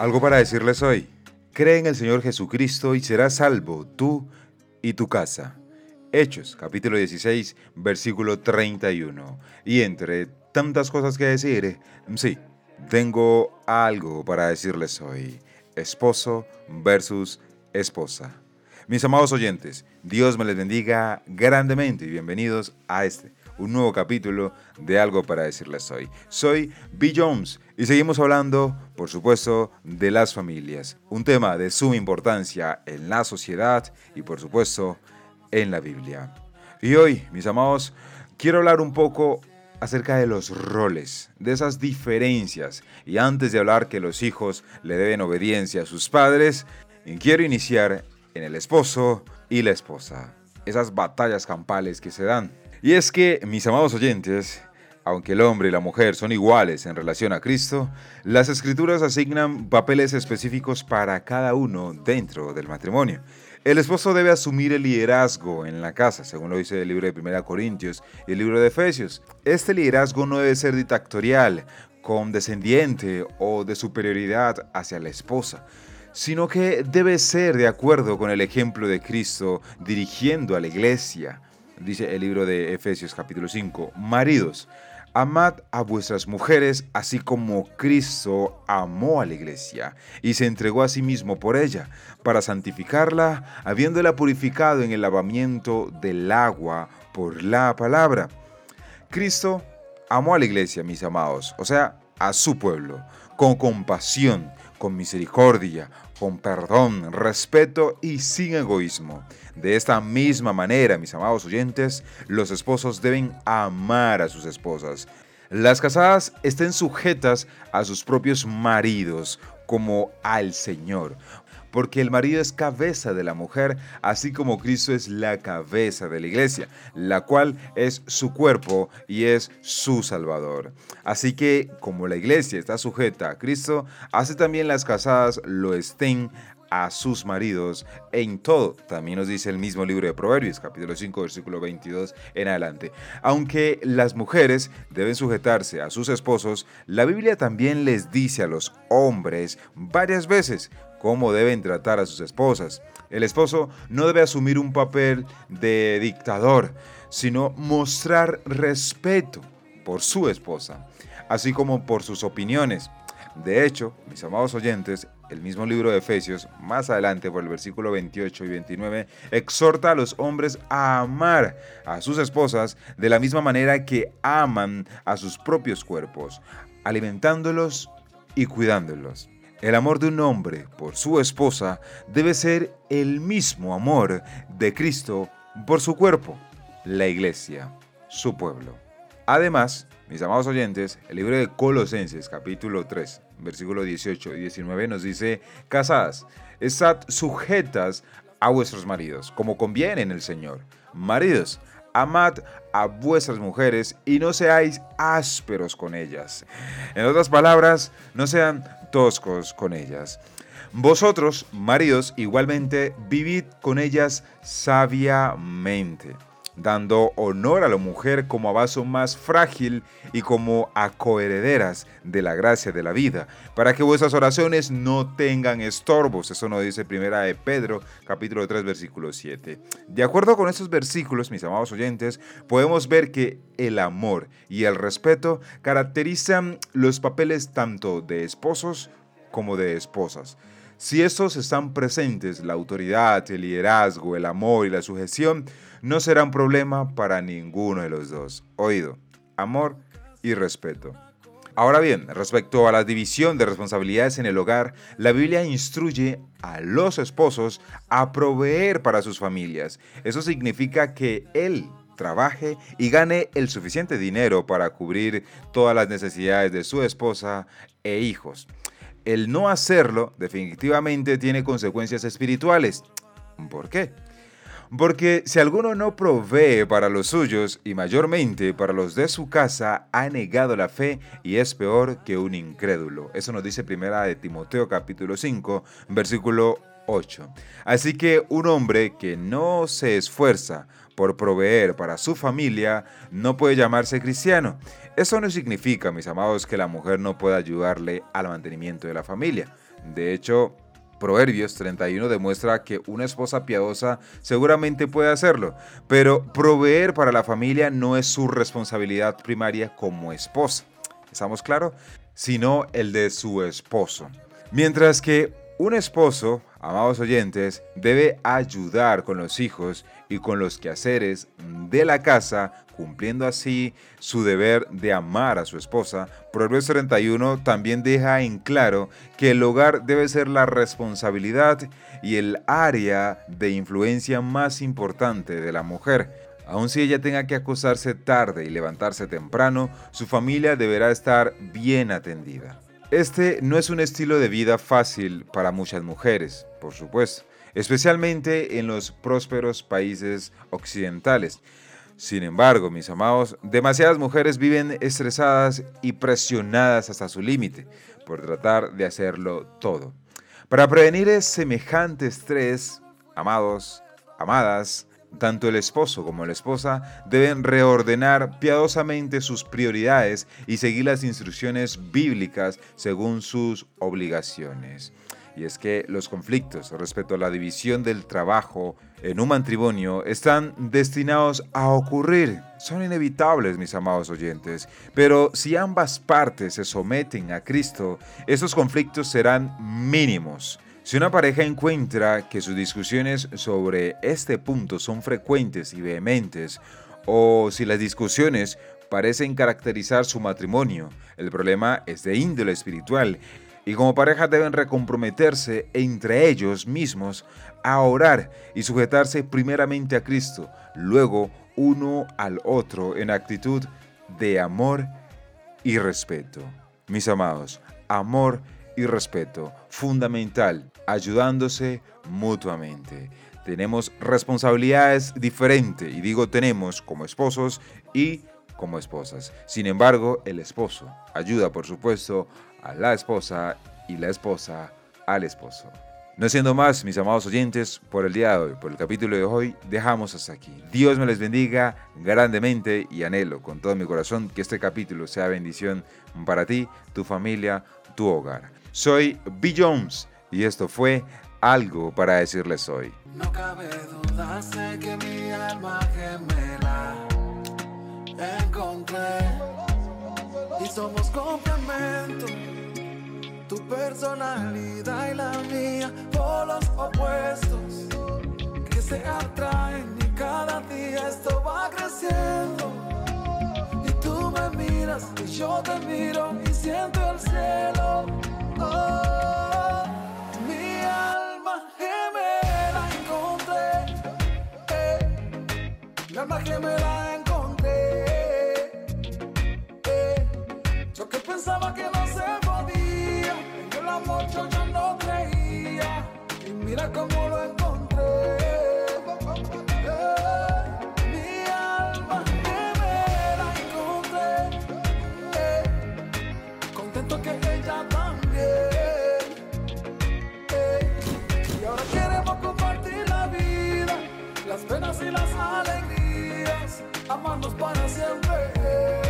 Algo para decirles hoy. Cree en el Señor Jesucristo y serás salvo tú y tu casa. Hechos, capítulo 16, versículo 31. Y entre tantas cosas que decir, sí, tengo algo para decirles hoy. Esposo versus esposa. Mis amados oyentes, Dios me les bendiga grandemente y bienvenidos a este, un nuevo capítulo de Algo para decirles hoy. Soy B. Jones y seguimos hablando, por supuesto, de las familias, un tema de suma importancia en la sociedad y, por supuesto, en la Biblia. Y hoy, mis amados, quiero hablar un poco acerca de los roles, de esas diferencias. Y antes de hablar que los hijos le deben obediencia a sus padres, quiero iniciar en el esposo y la esposa. Esas batallas campales que se dan. Y es que, mis amados oyentes, aunque el hombre y la mujer son iguales en relación a Cristo, las escrituras asignan papeles específicos para cada uno dentro del matrimonio. El esposo debe asumir el liderazgo en la casa, según lo dice el libro de 1 Corintios y el libro de Efesios. Este liderazgo no debe ser dictatorial, condescendiente o de superioridad hacia la esposa sino que debe ser de acuerdo con el ejemplo de Cristo dirigiendo a la iglesia. Dice el libro de Efesios capítulo 5, maridos, amad a vuestras mujeres así como Cristo amó a la iglesia y se entregó a sí mismo por ella, para santificarla, habiéndola purificado en el lavamiento del agua por la palabra. Cristo amó a la iglesia, mis amados, o sea, a su pueblo, con compasión, con misericordia, con perdón, respeto y sin egoísmo. De esta misma manera, mis amados oyentes, los esposos deben amar a sus esposas. Las casadas estén sujetas a sus propios maridos como al Señor, porque el marido es cabeza de la mujer, así como Cristo es la cabeza de la iglesia, la cual es su cuerpo y es su Salvador. Así que como la iglesia está sujeta a Cristo, así también las casadas lo estén a sus maridos en todo. También nos dice el mismo libro de Proverbios, capítulo 5, versículo 22 en adelante. Aunque las mujeres deben sujetarse a sus esposos, la Biblia también les dice a los hombres varias veces cómo deben tratar a sus esposas. El esposo no debe asumir un papel de dictador, sino mostrar respeto por su esposa, así como por sus opiniones. De hecho, mis amados oyentes, el mismo libro de Efesios, más adelante por el versículo 28 y 29, exhorta a los hombres a amar a sus esposas de la misma manera que aman a sus propios cuerpos, alimentándolos y cuidándolos. El amor de un hombre por su esposa debe ser el mismo amor de Cristo por su cuerpo, la iglesia, su pueblo. Además, mis amados oyentes, el libro de Colosenses capítulo 3, versículo 18 y 19 nos dice, casadas, estad sujetas a vuestros maridos, como conviene en el Señor. Maridos, amad a vuestras mujeres y no seáis ásperos con ellas. En otras palabras, no sean toscos con ellas. Vosotros, maridos, igualmente vivid con ellas sabiamente, dando honor a la mujer como a vaso más frágil y como a coherederas de la gracia de la vida, para que vuestras oraciones no tengan estorbos. Eso nos dice primera de Pedro, capítulo 3, versículo 7. De acuerdo con estos versículos, mis amados oyentes, podemos ver que el amor y el respeto caracterizan los papeles tanto de esposos como de esposas. Si estos están presentes, la autoridad, el liderazgo, el amor y la sujeción no serán problema para ninguno de los dos. Oído, amor y respeto. Ahora bien, respecto a la división de responsabilidades en el hogar, la Biblia instruye a los esposos a proveer para sus familias. Eso significa que él trabaje y gane el suficiente dinero para cubrir todas las necesidades de su esposa e hijos el no hacerlo definitivamente tiene consecuencias espirituales. ¿Por qué? Porque si alguno no provee para los suyos y mayormente para los de su casa, ha negado la fe y es peor que un incrédulo. Eso nos dice primera de Timoteo capítulo 5, versículo 8. Así que un hombre que no se esfuerza por proveer para su familia no puede llamarse cristiano. Eso no significa, mis amados, que la mujer no pueda ayudarle al mantenimiento de la familia. De hecho, Proverbios 31 demuestra que una esposa piadosa seguramente puede hacerlo, pero proveer para la familia no es su responsabilidad primaria como esposa. ¿Estamos claros? Sino el de su esposo. Mientras que un esposo, amados oyentes, debe ayudar con los hijos y con los quehaceres de la casa, cumpliendo así su deber de amar a su esposa. Proverbios 31 también deja en claro que el hogar debe ser la responsabilidad y el área de influencia más importante de la mujer. Aun si ella tenga que acostarse tarde y levantarse temprano, su familia deberá estar bien atendida. Este no es un estilo de vida fácil para muchas mujeres, por supuesto, especialmente en los prósperos países occidentales. Sin embargo, mis amados, demasiadas mujeres viven estresadas y presionadas hasta su límite por tratar de hacerlo todo. Para prevenir semejante estrés, amados, amadas, tanto el esposo como la esposa deben reordenar piadosamente sus prioridades y seguir las instrucciones bíblicas según sus obligaciones. Y es que los conflictos respecto a la división del trabajo en un matrimonio están destinados a ocurrir. Son inevitables, mis amados oyentes. Pero si ambas partes se someten a Cristo, esos conflictos serán mínimos. Si una pareja encuentra que sus discusiones sobre este punto son frecuentes y vehementes, o si las discusiones parecen caracterizar su matrimonio, el problema es de índole espiritual y como pareja deben recomprometerse entre ellos mismos a orar y sujetarse primeramente a Cristo, luego uno al otro en actitud de amor y respeto. Mis amados, amor y respeto, fundamental, ayudándose mutuamente. Tenemos responsabilidades diferentes, y digo tenemos como esposos y como esposas. Sin embargo, el esposo ayuda, por supuesto, a la esposa y la esposa al esposo. No siendo más, mis amados oyentes, por el día de hoy, por el capítulo de hoy, dejamos hasta aquí. Dios me les bendiga grandemente y anhelo con todo mi corazón que este capítulo sea bendición para ti, tu familia, tu hogar. Soy B. Jones y esto fue algo para decirles hoy. No cabe duda, sé que mi alma gemela encontré y somos complemento. Tu personalidad y la mía, por los opuestos que se atraen y cada día esto va creciendo. Y tú me miras y yo te miro y siento el cielo. Oh, yo que pensaba que no se podía. En el amor yo ya no creía. Y mira cómo lo encontré. Mi alma gemela encontré. Eh, contento que ella también. Y ahora queremos compartir la vida, las penas y las alegrías, amarnos para siempre.